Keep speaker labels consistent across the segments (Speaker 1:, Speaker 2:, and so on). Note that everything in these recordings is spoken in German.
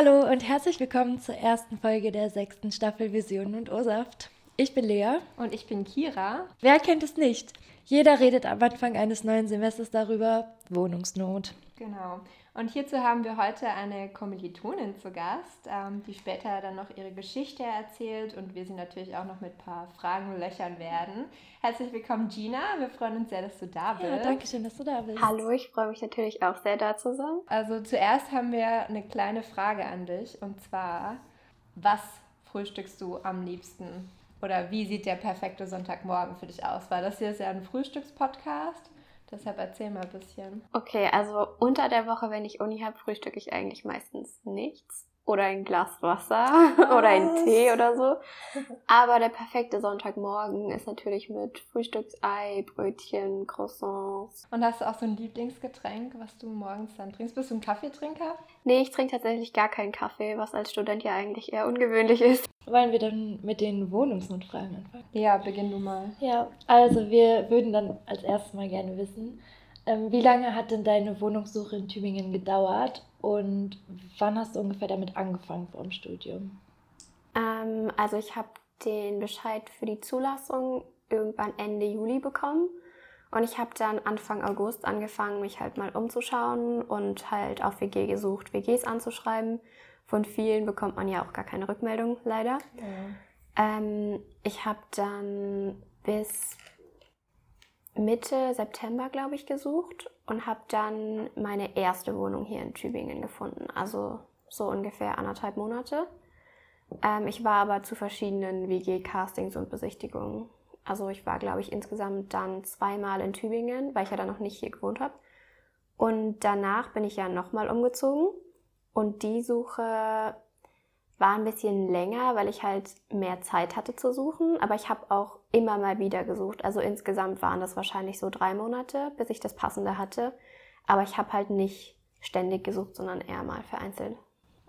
Speaker 1: Hallo und herzlich willkommen zur ersten Folge der sechsten Staffel Visionen und O-Saft. Ich bin Lea.
Speaker 2: Und ich bin Kira.
Speaker 1: Wer kennt es nicht? Jeder redet am Anfang eines neuen Semesters darüber, Wohnungsnot.
Speaker 2: Genau. Und hierzu haben wir heute eine Kommilitonin zu Gast, ähm, die später dann noch ihre Geschichte erzählt und wir sie natürlich auch noch mit ein paar Fragen löchern werden. Herzlich willkommen, Gina. Wir freuen uns sehr, dass du da bist.
Speaker 1: Ja, danke schön, dass du da bist.
Speaker 3: Hallo, ich freue mich natürlich auch sehr, da zu sein.
Speaker 2: Also zuerst haben wir eine kleine Frage an dich und zwar, was frühstückst du am liebsten? Oder wie sieht der perfekte Sonntagmorgen für dich aus? Weil das hier ist ja ein Frühstückspodcast. Deshalb erzähl mal ein bisschen.
Speaker 3: Okay, also unter der Woche, wenn ich Uni habe, frühstücke ich eigentlich meistens nichts oder ein Glas Wasser oder ein Tee oder so. Aber der perfekte Sonntagmorgen ist natürlich mit Frühstücksei, Brötchen, Croissants.
Speaker 2: Und hast du auch so ein Lieblingsgetränk, was du morgens dann trinkst? Bist du ein Kaffeetrinker?
Speaker 3: Nee, ich trinke tatsächlich gar keinen Kaffee, was als Student ja eigentlich eher ungewöhnlich ist.
Speaker 1: Wollen wir dann mit den Wohnungsnotfragen anfangen?
Speaker 2: Ja, beginn du mal.
Speaker 1: Ja, also wir würden dann als erstes mal gerne wissen, ähm, wie lange hat denn deine Wohnungssuche in Tübingen gedauert und wann hast du ungefähr damit angefangen vor dem Studium?
Speaker 3: Ähm, also ich habe den Bescheid für die Zulassung irgendwann Ende Juli bekommen. Und ich habe dann Anfang August angefangen, mich halt mal umzuschauen und halt auf WG gesucht, WGs anzuschreiben. Von vielen bekommt man ja auch gar keine Rückmeldung, leider. Ja. Ähm, ich habe dann bis Mitte September, glaube ich, gesucht und habe dann meine erste Wohnung hier in Tübingen gefunden. Also so ungefähr anderthalb Monate. Ähm, ich war aber zu verschiedenen WG-Castings und Besichtigungen. Also ich war, glaube ich, insgesamt dann zweimal in Tübingen, weil ich ja dann noch nicht hier gewohnt habe. Und danach bin ich ja nochmal umgezogen. Und die Suche war ein bisschen länger, weil ich halt mehr Zeit hatte zu suchen, aber ich habe auch immer mal wieder gesucht. Also insgesamt waren das wahrscheinlich so drei Monate, bis ich das Passende hatte. Aber ich habe halt nicht ständig gesucht, sondern eher mal vereinzelt.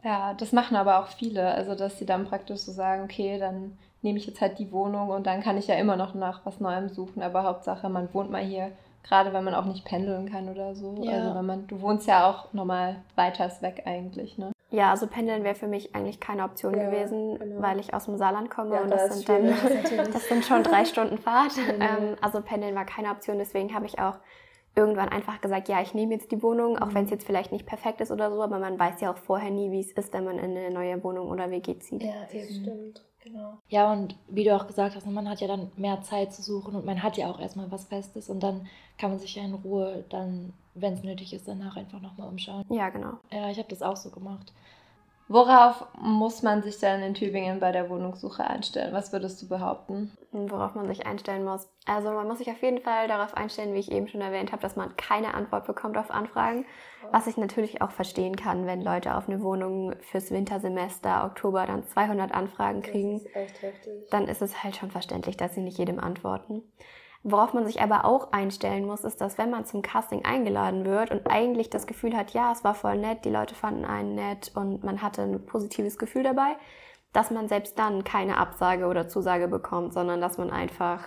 Speaker 2: Ja, das machen aber auch viele. Also, dass sie dann praktisch so sagen, okay, dann nehme ich jetzt halt die Wohnung und dann kann ich ja immer noch nach was Neuem suchen. Aber Hauptsache, man wohnt mal hier, gerade wenn man auch nicht pendeln kann oder so. Ja. Also, wenn man, du wohnst ja auch normal weiter weg eigentlich, ne?
Speaker 3: Ja, also pendeln wäre für mich eigentlich keine Option ja, gewesen, genau. weil ich aus dem Saarland komme ja, und das, das sind dann das sind schon drei Stunden Fahrt. Mhm. Ähm, also pendeln war keine Option, deswegen habe ich auch irgendwann einfach gesagt, ja, ich nehme jetzt die Wohnung, auch mhm. wenn es jetzt vielleicht nicht perfekt ist oder so, aber man weiß ja auch vorher nie, wie es ist, wenn man in eine neue Wohnung oder WG zieht.
Speaker 1: Ja, das stimmt. Genau. Ja, und wie du auch gesagt hast, man hat ja dann mehr Zeit zu suchen und man hat ja auch erstmal was Festes und dann kann man sich ja in Ruhe dann, wenn es nötig ist, danach einfach nochmal umschauen.
Speaker 3: Ja, genau.
Speaker 1: Ja, ich habe das auch so gemacht.
Speaker 2: Worauf muss man sich dann in Tübingen bei der Wohnungssuche einstellen? Was würdest du behaupten?
Speaker 3: Worauf man sich einstellen muss. Also man muss sich auf jeden Fall darauf einstellen, wie ich eben schon erwähnt habe, dass man keine Antwort bekommt auf Anfragen. Was ich natürlich auch verstehen kann, wenn Leute auf eine Wohnung fürs Wintersemester Oktober dann 200 Anfragen kriegen. Das ist echt heftig. Dann ist es halt schon verständlich, dass sie nicht jedem antworten. Worauf man sich aber auch einstellen muss, ist, dass wenn man zum Casting eingeladen wird und eigentlich das Gefühl hat, ja, es war voll nett, die Leute fanden einen nett und man hatte ein positives Gefühl dabei, dass man selbst dann keine Absage oder Zusage bekommt, sondern dass man einfach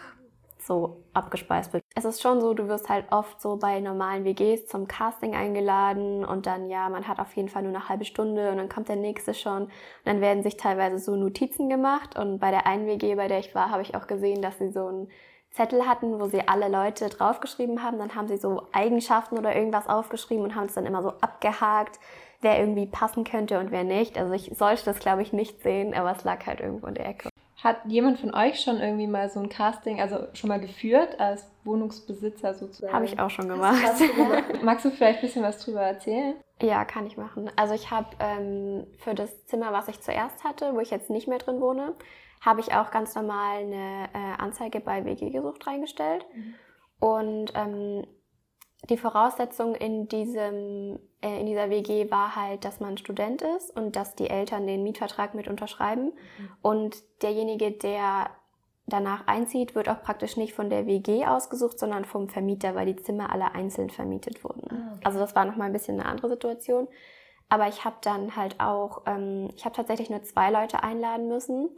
Speaker 3: so abgespeist wird. Es ist schon so, du wirst halt oft so bei normalen WGs zum Casting eingeladen und dann, ja, man hat auf jeden Fall nur eine halbe Stunde und dann kommt der nächste schon. Und dann werden sich teilweise so Notizen gemacht und bei der einen WG, bei der ich war, habe ich auch gesehen, dass sie so ein Zettel hatten, wo sie alle Leute draufgeschrieben haben. Dann haben sie so Eigenschaften oder irgendwas aufgeschrieben und haben es dann immer so abgehakt, wer irgendwie passen könnte und wer nicht. Also ich sollte das, glaube ich, nicht sehen, aber es lag halt irgendwo in der Ecke.
Speaker 2: Hat jemand von euch schon irgendwie mal so ein Casting, also schon mal geführt als Wohnungsbesitzer sozusagen?
Speaker 3: Habe ich auch schon gemacht.
Speaker 2: Magst du vielleicht ein bisschen was drüber erzählen?
Speaker 3: Ja, kann ich machen. Also ich habe ähm, für das Zimmer, was ich zuerst hatte, wo ich jetzt nicht mehr drin wohne, habe ich auch ganz normal eine äh, Anzeige bei WG gesucht reingestellt. Mhm. Und ähm, die Voraussetzung in, diesem, äh, in dieser WG war halt, dass man Student ist und dass die Eltern den Mietvertrag mit unterschreiben. Mhm. Und derjenige, der danach einzieht, wird auch praktisch nicht von der WG ausgesucht, sondern vom Vermieter, weil die Zimmer alle einzeln vermietet wurden. Ah, okay. Also das war nochmal ein bisschen eine andere Situation. Aber ich habe dann halt auch, ähm, ich habe tatsächlich nur zwei Leute einladen müssen.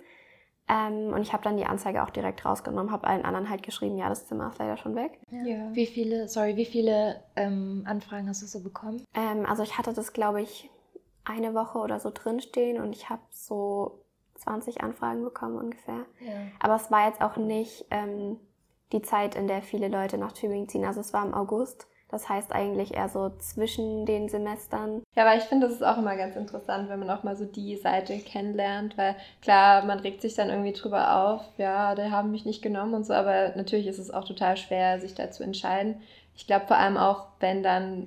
Speaker 3: Ähm, und ich habe dann die Anzeige auch direkt rausgenommen, habe allen anderen halt geschrieben, ja, das Zimmer ist leider schon weg.
Speaker 1: Ja. Wie viele, sorry, wie viele ähm, Anfragen hast du so bekommen?
Speaker 3: Ähm, also ich hatte das, glaube ich, eine Woche oder so drinstehen und ich habe so 20 Anfragen bekommen ungefähr.
Speaker 1: Ja.
Speaker 3: Aber es war jetzt auch nicht ähm, die Zeit, in der viele Leute nach Tübingen ziehen. Also es war im August. Das heißt eigentlich eher so zwischen den Semestern.
Speaker 2: Ja, aber ich finde, das ist auch immer ganz interessant, wenn man auch mal so die Seite kennenlernt, weil klar, man regt sich dann irgendwie drüber auf, ja, die haben mich nicht genommen und so, aber natürlich ist es auch total schwer, sich da zu entscheiden. Ich glaube vor allem auch, wenn dann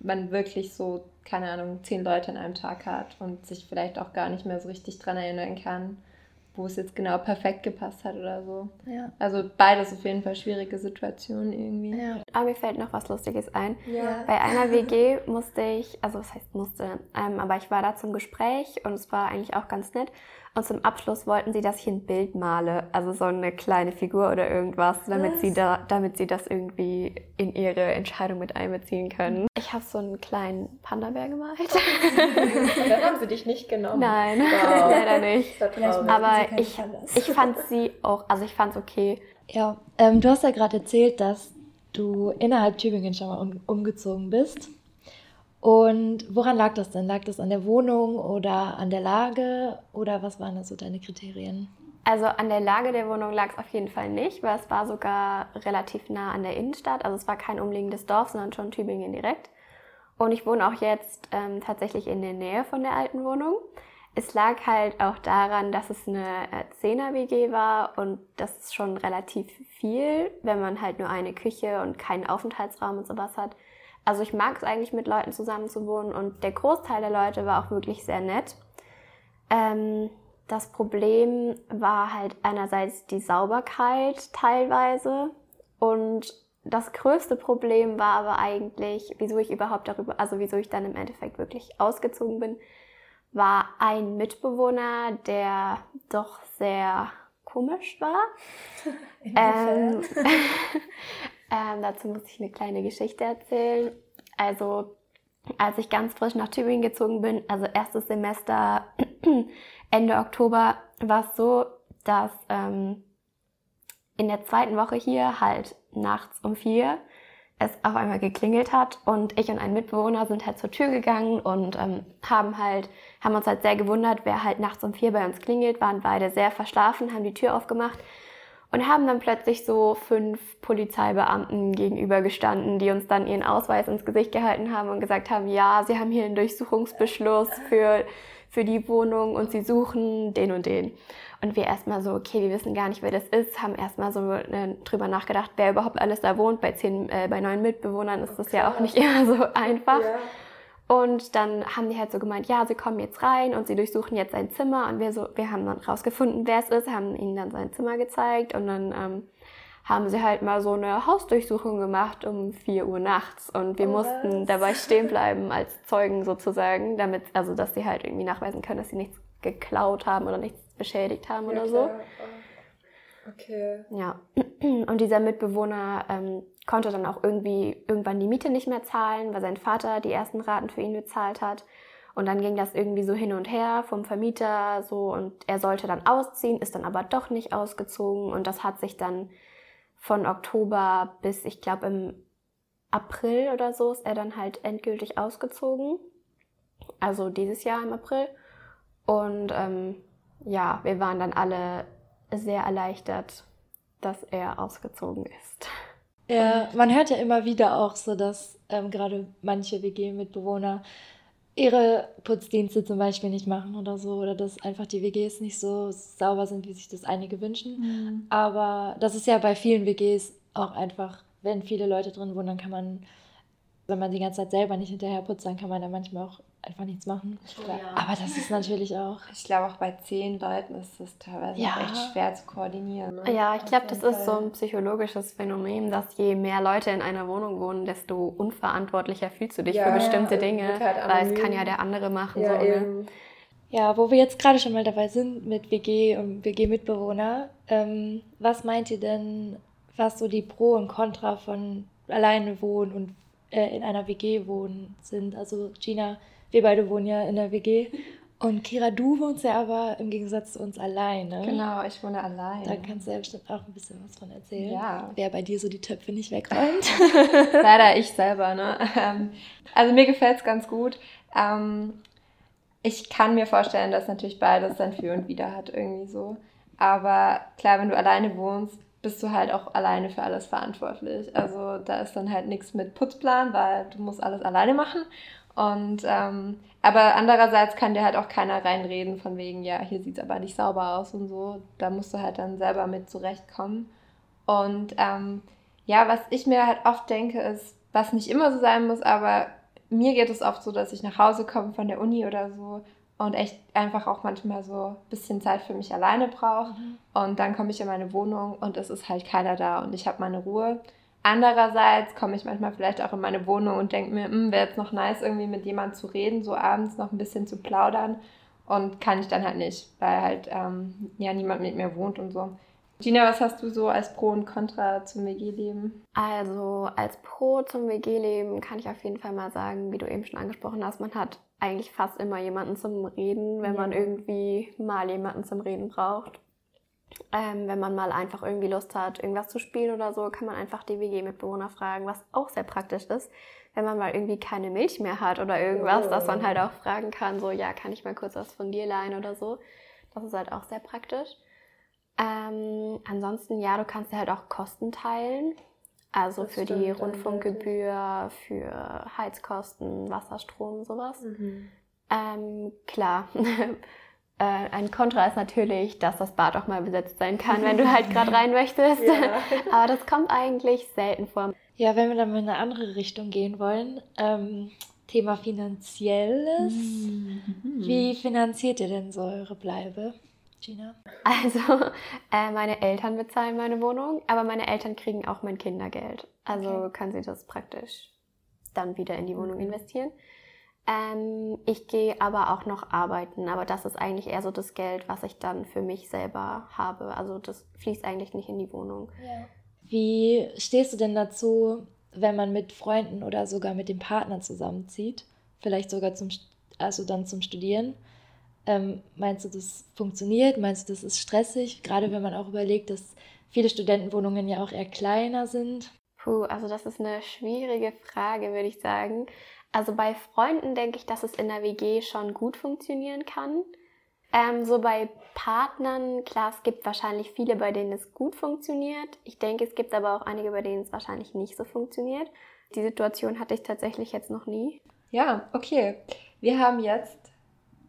Speaker 2: man wirklich so, keine Ahnung, zehn Leute an einem Tag hat und sich vielleicht auch gar nicht mehr so richtig dran erinnern kann, wo es jetzt genau perfekt gepasst hat oder so.
Speaker 1: Ja.
Speaker 2: Also beides auf jeden Fall schwierige Situationen irgendwie.
Speaker 1: Ja.
Speaker 3: Aber mir fällt noch was Lustiges ein.
Speaker 2: Ja.
Speaker 3: Bei einer WG musste ich, also was heißt musste, ähm, aber ich war da zum Gespräch und es war eigentlich auch ganz nett. Und zum Abschluss wollten sie, dass ich ein Bild male, also so eine kleine Figur oder irgendwas, damit sie da, damit sie das irgendwie in ihre Entscheidung mit einbeziehen können. Ich habe so einen kleinen Panda-Bär gemalt.
Speaker 2: Dann haben sie dich nicht genommen.
Speaker 3: Nein,
Speaker 2: Wow.
Speaker 3: leider nicht. Aber ich, ich fand sie auch, also ich fand es okay.
Speaker 1: Ja, ähm, du hast ja gerade erzählt, dass du innerhalb Tübingen schon mal um, umgezogen bist. Und woran lag das denn? Lag das an der Wohnung oder an der Lage oder was waren da so deine Kriterien?
Speaker 3: Also an der Lage der Wohnung lag es auf jeden Fall nicht, weil es war sogar relativ nah an der Innenstadt. Also es war kein umliegendes Dorf, sondern schon Tübingen direkt. Und ich wohne auch jetzt ähm, tatsächlich in der Nähe von der alten Wohnung. Es lag halt auch daran, dass es eine äh, Zehner-WG war und das ist schon relativ viel, wenn man halt nur eine Küche und keinen Aufenthaltsraum und sowas hat. Also ich mag es eigentlich mit Leuten zusammen zu wohnen und der Großteil der Leute war auch wirklich sehr nett. Ähm, das Problem war halt einerseits die Sauberkeit teilweise und das größte Problem war aber eigentlich, wieso ich überhaupt darüber, also wieso ich dann im Endeffekt wirklich ausgezogen bin, war ein Mitbewohner, der doch sehr komisch war. Ähm, ähm, dazu muss ich eine kleine Geschichte erzählen. Also, als ich ganz frisch nach Tübingen gezogen bin, also erstes Semester Ende Oktober, war es so, dass ähm, in der zweiten Woche hier halt nachts um vier es auf einmal geklingelt hat und ich und ein Mitbewohner sind halt zur Tür gegangen und ähm, haben halt haben uns halt sehr gewundert, wer halt nachts um vier bei uns klingelt, waren beide sehr verschlafen, haben die Tür aufgemacht und haben dann plötzlich so fünf Polizeibeamten gegenübergestanden, die uns dann ihren Ausweis ins Gesicht gehalten haben und gesagt haben, ja, sie haben hier einen Durchsuchungsbeschluss für, für die Wohnung und sie suchen den und den. Und wir erstmal so, okay, wir wissen gar nicht, wer das ist, haben erstmal so äh, drüber nachgedacht, wer überhaupt alles da wohnt. Bei zehn, äh, bei neun Mitbewohnern ist das ja auch nicht immer so einfach. Und dann haben die halt so gemeint, ja, sie kommen jetzt rein und sie durchsuchen jetzt sein Zimmer. Und wir so, wir haben dann rausgefunden, wer es ist, haben ihnen dann sein Zimmer gezeigt und dann ähm, haben sie halt mal so eine Hausdurchsuchung gemacht um 4 Uhr nachts und wir
Speaker 1: Oh,
Speaker 3: mussten
Speaker 1: was?
Speaker 3: dabei stehen bleiben als Zeugen sozusagen, damit, also dass sie halt irgendwie nachweisen können, dass sie nichts geklaut haben oder nichts beschädigt haben oder so.
Speaker 2: Okay.
Speaker 3: Ja, und dieser Mitbewohner ähm, konnte dann auch irgendwie irgendwann die Miete nicht mehr zahlen, weil sein Vater die ersten Raten für ihn bezahlt hat. Und dann ging das irgendwie so hin und her vom Vermieter so und er sollte dann ausziehen, ist dann aber doch nicht ausgezogen und das hat sich dann von Oktober bis ich glaube im April oder so ist er dann halt endgültig ausgezogen. Also dieses Jahr im April. Und ähm, ja, wir waren dann alle sehr erleichtert, dass er ausgezogen ist.
Speaker 1: Ja, man hört ja immer wieder auch so, dass ähm, gerade manche WG-Mitbewohner ihre Putzdienste zum Beispiel nicht machen oder so, oder dass einfach die WGs nicht so sauber sind, wie sich das einige wünschen. Aber das ist ja bei vielen WGs auch einfach, wenn viele Leute drin wohnen, dann kann man, wenn man die ganze Zeit selber nicht hinterher putzt, dann kann man da manchmal auch einfach nichts machen. Aber das ist natürlich auch.
Speaker 2: Ich glaube, auch bei zehn Leuten ist das teilweise
Speaker 1: Ja.
Speaker 2: echt schwer zu koordinieren. Ne?
Speaker 3: Ja, ich glaube, das ist so ein psychologisches Phänomen, dass je mehr Leute in einer Wohnung wohnen, desto unverantwortlicher fühlst du dich
Speaker 2: Ja,
Speaker 3: für bestimmte Dinge,
Speaker 2: halt
Speaker 3: weil es kann ja der andere machen.
Speaker 2: Ja,
Speaker 3: so, ne?
Speaker 1: Ja, wo wir jetzt gerade schon mal dabei sind mit WG und WG-Mitbewohner, ähm, was meint ihr denn, was so die Pro und Contra von alleine wohnen und äh, in einer WG wohnen sind? Also Gina, wir beide wohnen ja in der WG und Kira, du wohnst ja aber im Gegensatz zu uns alleine.
Speaker 2: Genau, ich wohne allein.
Speaker 1: Da kannst du ja bestimmt auch ein bisschen was von erzählen.
Speaker 2: Ja.
Speaker 1: Wer bei dir so die Töpfe nicht wegräumt.
Speaker 2: Leider ich selber, ne? Ähm, Also mir gefällt es ganz gut. Ähm, ich kann mir vorstellen, dass natürlich beides sein Für und Wider hat irgendwie so. Aber klar, wenn du alleine wohnst, bist du halt auch alleine für alles verantwortlich. Also da ist dann halt nichts mit Putzplan, weil du musst alles alleine machen. Und ähm, aber andererseits kann dir halt auch keiner reinreden von wegen, ja, hier sieht es aber nicht sauber aus und so. Da musst du halt dann selber mit zurechtkommen. Und ähm, ja, was ich mir halt oft denke, ist, was nicht immer so sein muss, aber mir geht es oft so, dass ich nach Hause komme von der Uni oder so und echt einfach auch manchmal so ein bisschen Zeit für mich alleine brauche. Mhm. Und dann komme ich in meine Wohnung und es ist halt keiner da und ich habe meine Ruhe. Andererseits komme ich manchmal vielleicht auch in meine Wohnung und denke mir, hm, wäre jetzt noch nice, irgendwie mit jemandem zu reden, so abends noch ein bisschen zu plaudern. Und kann ich dann halt nicht, weil halt ähm, ja niemand mit mir wohnt und so. Gina, was hast du so als Pro und Contra zum WG-Leben?
Speaker 3: Also als Pro zum WG-Leben kann ich auf jeden Fall mal sagen, wie du eben schon angesprochen hast, man hat eigentlich fast immer jemanden zum Reden, wenn ja. man irgendwie mal jemanden zum Reden braucht. Ähm, wenn man mal einfach irgendwie Lust hat, irgendwas zu spielen oder so, kann man einfach die WG-Mitbewohner fragen, was auch sehr praktisch ist. Wenn man mal irgendwie keine Milch mehr hat oder irgendwas, oh. dass man halt auch fragen kann, so, ja, kann ich mal kurz was von dir leihen oder so. Das ist halt auch sehr praktisch. Ähm, ansonsten, ja, du kannst ja halt auch Kosten teilen. Also das für die Rundfunkgebühr, für Heizkosten, Wasserstrom, sowas. Mhm. Ähm, klar. äh, ein Kontra ist natürlich, dass das Bad auch mal besetzt sein kann, wenn du halt gerade rein möchtest. Ja. Aber das kommt eigentlich selten vor.
Speaker 1: Ja, wenn wir dann in eine andere Richtung gehen wollen, ähm, Thema Finanzielles. Mhm. Wie finanziert ihr denn so eure Bleibe? Gina?
Speaker 3: Also, äh, meine Eltern bezahlen meine Wohnung, aber meine Eltern kriegen auch mein Kindergeld. Also okay. können sie das praktisch dann wieder in die Wohnung mhm. investieren. Ähm, ich gehe aber auch noch arbeiten, aber das ist eigentlich eher so das Geld, was ich dann für mich selber habe. Also das fließt eigentlich nicht in die Wohnung.
Speaker 1: Ja. Wie stehst du denn dazu, wenn man mit Freunden oder sogar mit dem Partner zusammenzieht? Vielleicht sogar zum, also dann zum Studieren? Ähm, meinst du, das funktioniert? Meinst du, das ist stressig? Gerade wenn man auch überlegt, dass viele Studentenwohnungen ja auch eher kleiner sind.
Speaker 3: Puh, also das ist eine schwierige Frage, würde ich sagen. Also bei Freunden denke ich, dass es in der WG schon gut funktionieren kann. Ähm, so bei Partnern, klar, es gibt wahrscheinlich viele, bei denen es gut funktioniert. Ich denke, es gibt aber auch einige, bei denen es wahrscheinlich nicht so funktioniert. Die Situation hatte ich tatsächlich jetzt noch nie.
Speaker 2: Ja, okay. Wir haben jetzt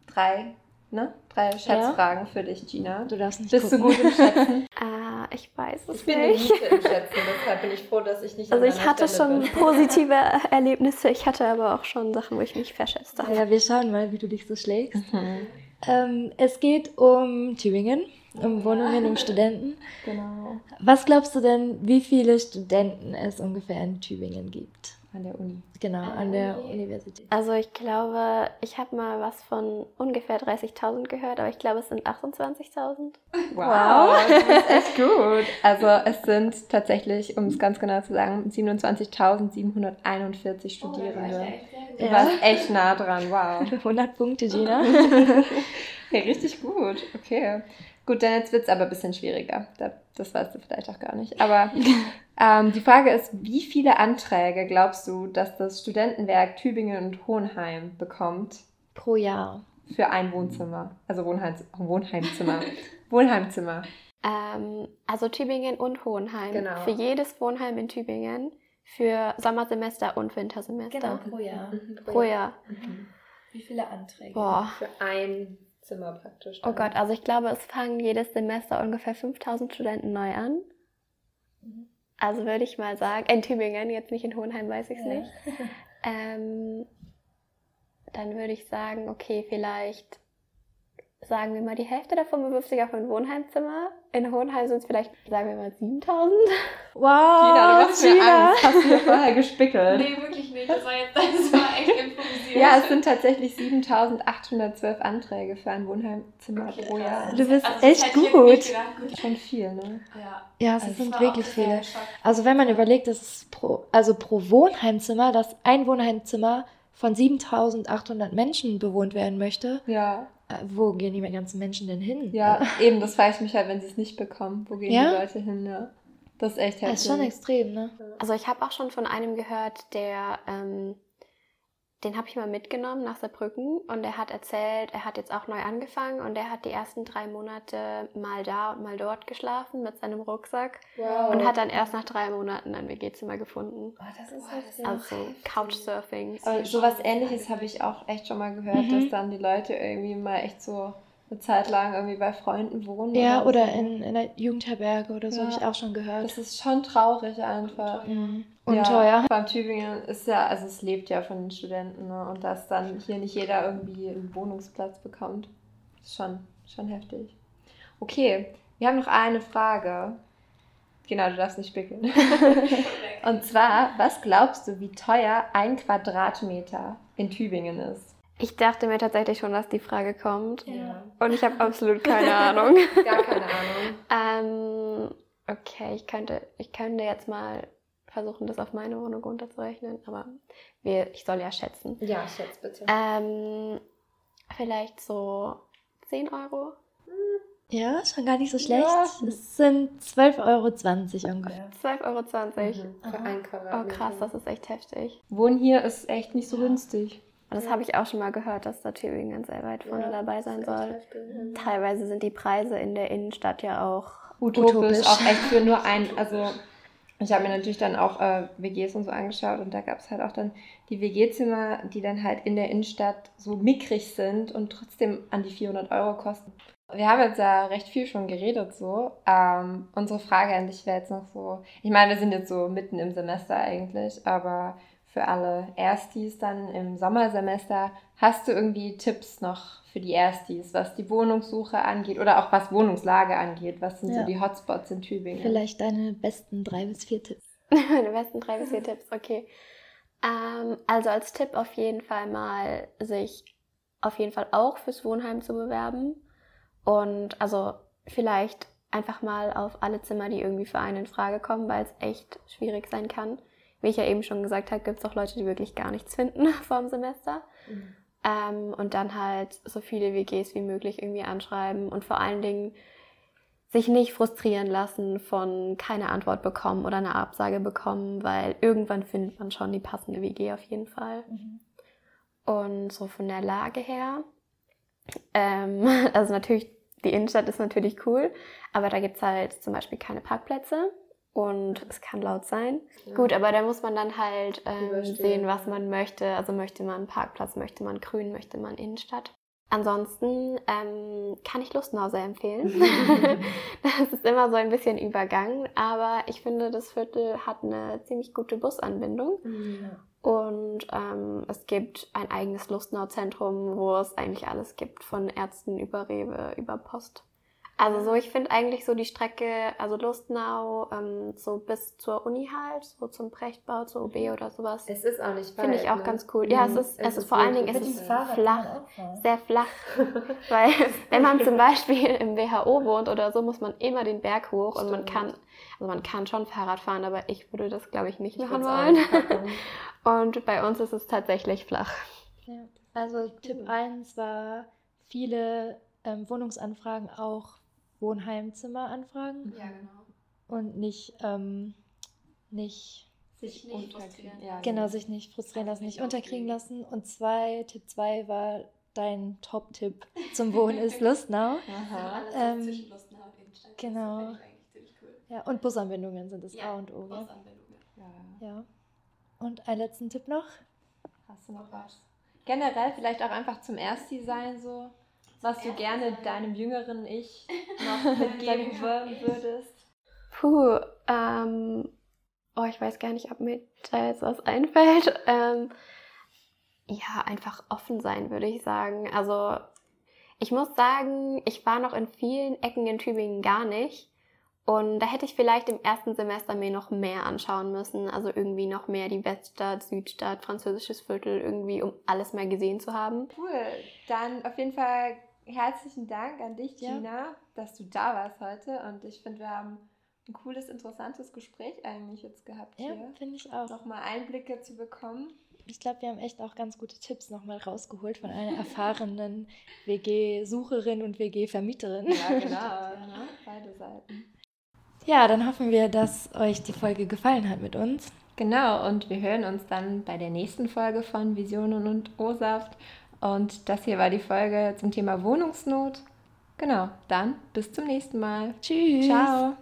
Speaker 2: drei ne? Drei Schätzfragen ja. für dich, Gina.
Speaker 1: Du darfst nicht
Speaker 2: Bist gucken. du gut im Schätzen?
Speaker 3: ah, ich weiß es
Speaker 2: ich bin nicht. Ich bin im Schätzen, deshalb bin ich froh, dass ich nicht
Speaker 3: Also ich hatte Stelle schon bin. positive Erlebnisse, ich hatte aber auch schon Sachen, wo ich mich verschätzt habe.
Speaker 1: Ja, wir schauen mal, wie du dich so schlägst. Mhm. Ähm, es geht um Tübingen, um Wohnungen, um Studenten.
Speaker 2: Genau.
Speaker 1: Was glaubst du denn, wie viele Studenten es ungefähr in Tübingen gibt?
Speaker 2: An der Uni.
Speaker 1: Genau, an der Universität.
Speaker 3: Also ich glaube, ich habe mal was von ungefähr 30.000 gehört, aber ich glaube, es sind 28.000.
Speaker 2: Wow, das ist echt gut. Also es sind tatsächlich, um es ganz genau zu sagen, 27.741 Studierende. Oh, du ja. warst echt nah dran, wow.
Speaker 1: 100 Punkte, Gina.
Speaker 2: ja, richtig gut, okay. Gut, dann jetzt wird es aber ein bisschen schwieriger. Das weißt du vielleicht auch gar nicht. Aber ähm, die Frage ist, wie viele Anträge glaubst du, dass das Studentenwerk Tübingen und Hohenheim bekommt?
Speaker 1: Pro Jahr.
Speaker 2: Für ein Wohnzimmer. Also Wohnheim, Wohnheimzimmer. Wohnheimzimmer.
Speaker 3: Ähm, also Tübingen und Hohenheim.
Speaker 2: Genau.
Speaker 3: Für jedes Wohnheim in Tübingen. Für Sommersemester und Wintersemester.
Speaker 1: Genau, pro Jahr.
Speaker 3: Mhm, pro. Jahr.
Speaker 1: Mhm. Wie viele Anträge?
Speaker 3: Boah.
Speaker 2: Für ein Zimmer praktisch.
Speaker 3: Dann. Oh Gott, also ich glaube, es fangen jedes Semester ungefähr 5000 Studenten neu an. Mhm. Also würde ich mal sagen, in Tübingen, jetzt nicht in Hohenheim, weiß ich es ja. nicht. Ähm, dann würde ich sagen, okay, vielleicht sagen wir mal, die Hälfte davon bewirft sich auf ein Wohnheimzimmer. In Hohenheim sind es vielleicht, sagen wir mal, 7000.
Speaker 1: Wow, Gina,
Speaker 2: du machst Gina. mir Angst. Hast du mir vorher gespickelt?
Speaker 4: Nee, wirklich nicht. Das war jetzt, das war echt improvisiert.
Speaker 2: Ja, es sind tatsächlich 7812 Anträge für ein Wohnheimzimmer okay, pro Jahr.
Speaker 1: Du bist also echt gut. Gedacht,
Speaker 2: gut. Schon viel, ne?
Speaker 4: Ja,
Speaker 1: ja es also sind wirklich viele. Also wenn man überlegt, dass es pro, also pro Wohnheimzimmer, dass ein Wohnheimzimmer von 7800 Menschen bewohnt werden möchte.
Speaker 2: Ja.
Speaker 1: Äh, wo gehen die ganzen Menschen denn hin?
Speaker 2: Ja, eben, das frage ich mich halt, wenn sie es nicht bekommen. Wo gehen ja? die Leute hin? Ja. Das ist echt heftig.
Speaker 1: Das ist schon extrem, ne?
Speaker 3: Also ich habe auch schon von einem gehört, der, ähm, den habe ich mal mitgenommen nach Saarbrücken und er hat erzählt, er hat jetzt auch neu angefangen und er hat die ersten drei Monate mal da und mal dort geschlafen mit seinem Rucksack
Speaker 2: Wow.
Speaker 3: und hat dann erst nach drei Monaten ein WG-Zimmer gefunden.
Speaker 2: Oh, das ist heftig.
Speaker 3: Also Couchsurfing.
Speaker 2: Aber sowas ähnliches habe ich auch echt schon mal gehört,
Speaker 1: Mhm.
Speaker 2: dass dann die Leute irgendwie mal echt so eine Zeit lang irgendwie bei Freunden wohnen.
Speaker 1: Ja, oder
Speaker 2: so.
Speaker 1: in, in einer Jugendherberge oder so
Speaker 2: Ja.
Speaker 1: habe ich auch schon gehört.
Speaker 2: Das ist schon traurig einfach.
Speaker 1: Mhm. Und
Speaker 2: ja,
Speaker 1: teuer.
Speaker 2: Vor allem Tübingen ist ja, also es lebt ja von den Studenten, ne? Und dass dann hier nicht jeder irgendwie einen Wohnungsplatz bekommt, ist schon, schon heftig. Okay, wir haben noch eine Frage. Genau, du darfst nicht spickeln. Und zwar, was glaubst du, wie teuer ein Quadratmeter in Tübingen ist?
Speaker 3: Ich dachte mir tatsächlich schon, dass die Frage kommt.
Speaker 2: Ja.
Speaker 3: Und ich habe absolut keine Ahnung.
Speaker 2: Gar keine Ahnung.
Speaker 3: Ähm, okay, ich könnte, ich könnte jetzt mal versuchen, das auf meine Wohnung runterzurechnen, aber wir, ich soll ja schätzen.
Speaker 2: Ja, schätze bitte.
Speaker 3: Ähm, vielleicht so 10 Euro.
Speaker 1: Ja, schon gar nicht so schlecht.
Speaker 2: Ja.
Speaker 1: Es sind 12,20 Euro ungefähr.
Speaker 3: 12,20 Euro.
Speaker 2: Für ein
Speaker 3: Oh
Speaker 2: Quadratmeter.
Speaker 3: krass, das ist echt heftig.
Speaker 2: Wohnen hier ist echt nicht so günstig.
Speaker 3: Und das habe ich auch schon mal gehört, dass da Tübingen sehr weit vorne dabei sein soll. Teilweise sind die Preise in der Innenstadt ja auch
Speaker 2: Utopisch,
Speaker 1: Utopisch.
Speaker 2: auch echt für nur ein, also ich habe mir natürlich dann auch äh, WGs und so angeschaut und da gab es halt auch dann die WG-Zimmer, die dann halt in der Innenstadt so mickrig sind und trotzdem an die 400 Euro kosten. Wir haben jetzt ja recht viel schon geredet so. Ähm, unsere Frage an dich wäre jetzt noch so, ich meine, wir sind jetzt so mitten im Semester eigentlich, aber für alle Erstis dann im Sommersemester, hast du irgendwie Tipps noch für die Erstis, was die Wohnungssuche angeht oder auch was Wohnungslage angeht? Was sind
Speaker 1: Ja.
Speaker 2: so die Hotspots in Tübingen?
Speaker 1: Vielleicht deine besten drei bis vier Tipps.
Speaker 3: Meine besten drei bis vier Tipps, okay. Ähm, also als Tipp auf jeden Fall mal sich auf jeden Fall auch fürs Wohnheim zu bewerben. Und also vielleicht einfach mal auf alle Zimmer, die irgendwie für einen in Frage kommen, weil es echt schwierig sein kann. Wie ich ja eben schon gesagt habe, gibt es auch Leute, die wirklich gar nichts finden vor dem Semester. Ähm, und dann halt so viele WGs wie möglich irgendwie anschreiben und vor allen Dingen sich nicht frustrieren lassen von keine Antwort bekommen oder eine Absage bekommen, weil irgendwann findet man schon die passende WG auf jeden Fall. Und so von der Lage her, ähm, also natürlich, die Innenstadt ist natürlich cool, aber da gibt's halt zum Beispiel keine Parkplätze und es kann laut sein. Gut, aber da muss man dann halt ähm, sehen, was
Speaker 2: ja.
Speaker 3: man möchte. Also möchte man einen Parkplatz, möchte man grün, möchte man Innenstadt. Ansonsten ähm, kann ich Lustnau sehr empfehlen. das ist immer so ein bisschen übergangen, aber ich finde, das Viertel hat eine ziemlich gute Busanbindung. Und ähm, es gibt ein eigenes Lustnau-Zentrum, wo es eigentlich alles gibt, von Ärzten über Rewe, über Post. Also so, ich finde eigentlich so die Strecke, also Lustnau, ähm, so bis zur Uni halt, so zum Prechtbau, zur OB oder sowas.
Speaker 2: Es ist auch nicht weit.
Speaker 3: Finde ich auch
Speaker 2: ne?
Speaker 3: ganz cool. Ja, es
Speaker 2: Mhm.
Speaker 3: ist, es ist vor allen Dingen, es ist flach, sehr flach. Weil wenn man zum Beispiel im WHO wohnt oder so, muss man immer den Berg hoch und man
Speaker 2: Stimmt.
Speaker 3: kann, also man kann schon Fahrrad fahren, aber ich würde das, glaube ich, nicht
Speaker 2: Ich
Speaker 3: machen wollen. Und bei uns ist es tatsächlich flach.
Speaker 1: Ja. Also Tipp 1 war viele ähm, Wohnungsanfragen auch Wohnheimzimmeranfragen
Speaker 4: Ja, genau.
Speaker 1: und nicht, ähm, nicht
Speaker 4: Sich nicht
Speaker 2: Unterkriegen,
Speaker 4: frustrieren.
Speaker 2: ja,
Speaker 1: genau, sich nicht frustrieren lassen, nicht unterkriegen lassen. Und zwei, Tipp 2 war dein Top-Tipp zum Wohnen ist Lustnau.
Speaker 2: Aha.
Speaker 4: Alles
Speaker 1: Ähm,
Speaker 4: zwischen Lustnau und Innenstadt.
Speaker 1: genau.
Speaker 4: Das finde ich eigentlich ziemlich cool.
Speaker 1: Ja, und Busanbindungen sind das
Speaker 4: Ja,
Speaker 1: A und O.
Speaker 4: Busanbindungen.
Speaker 2: Ja.
Speaker 1: Ja. Und einen letzten Tipp noch?
Speaker 2: Hast du noch was? Generell vielleicht auch einfach zum Ersti sein so, was du gerne
Speaker 4: sein.
Speaker 2: deinem jüngeren Ich noch mitgeben würdest.
Speaker 3: Puh, ähm, oh, ich weiß gar nicht, ob mir da jetzt was einfällt. Ähm, ja, einfach offen sein, würde ich sagen. Also, ich muss sagen, ich war noch in vielen Ecken in Tübingen gar nicht. Und da hätte ich vielleicht im ersten Semester mir noch mehr anschauen müssen. Also irgendwie noch mehr die Weststadt, Südstadt, französisches Viertel, irgendwie, um alles mal gesehen zu haben.
Speaker 2: Cool. Dann auf jeden Fall herzlichen Dank an dich,
Speaker 1: Ja.
Speaker 2: Gina, dass du da warst heute. Und ich finde, wir haben ein cooles, interessantes Gespräch eigentlich jetzt gehabt
Speaker 1: Ja,
Speaker 2: hier.
Speaker 1: finde ich auch.
Speaker 2: Nochmal Einblicke zu bekommen.
Speaker 1: Ich glaube, wir haben echt auch ganz gute Tipps nochmal rausgeholt von einer erfahrenen WG-Sucherin und WG-Vermieterin.
Speaker 2: Ja, genau. ne? Beide Seiten.
Speaker 1: Ja, dann hoffen wir, dass euch die Folge gefallen hat mit uns.
Speaker 2: Genau, und wir hören uns dann bei der nächsten Folge von Visionen und O-Saft. Und das hier war die Folge zum Thema Wohnungsnot. Genau, dann bis zum nächsten Mal.
Speaker 1: Tschüss.
Speaker 2: Ciao.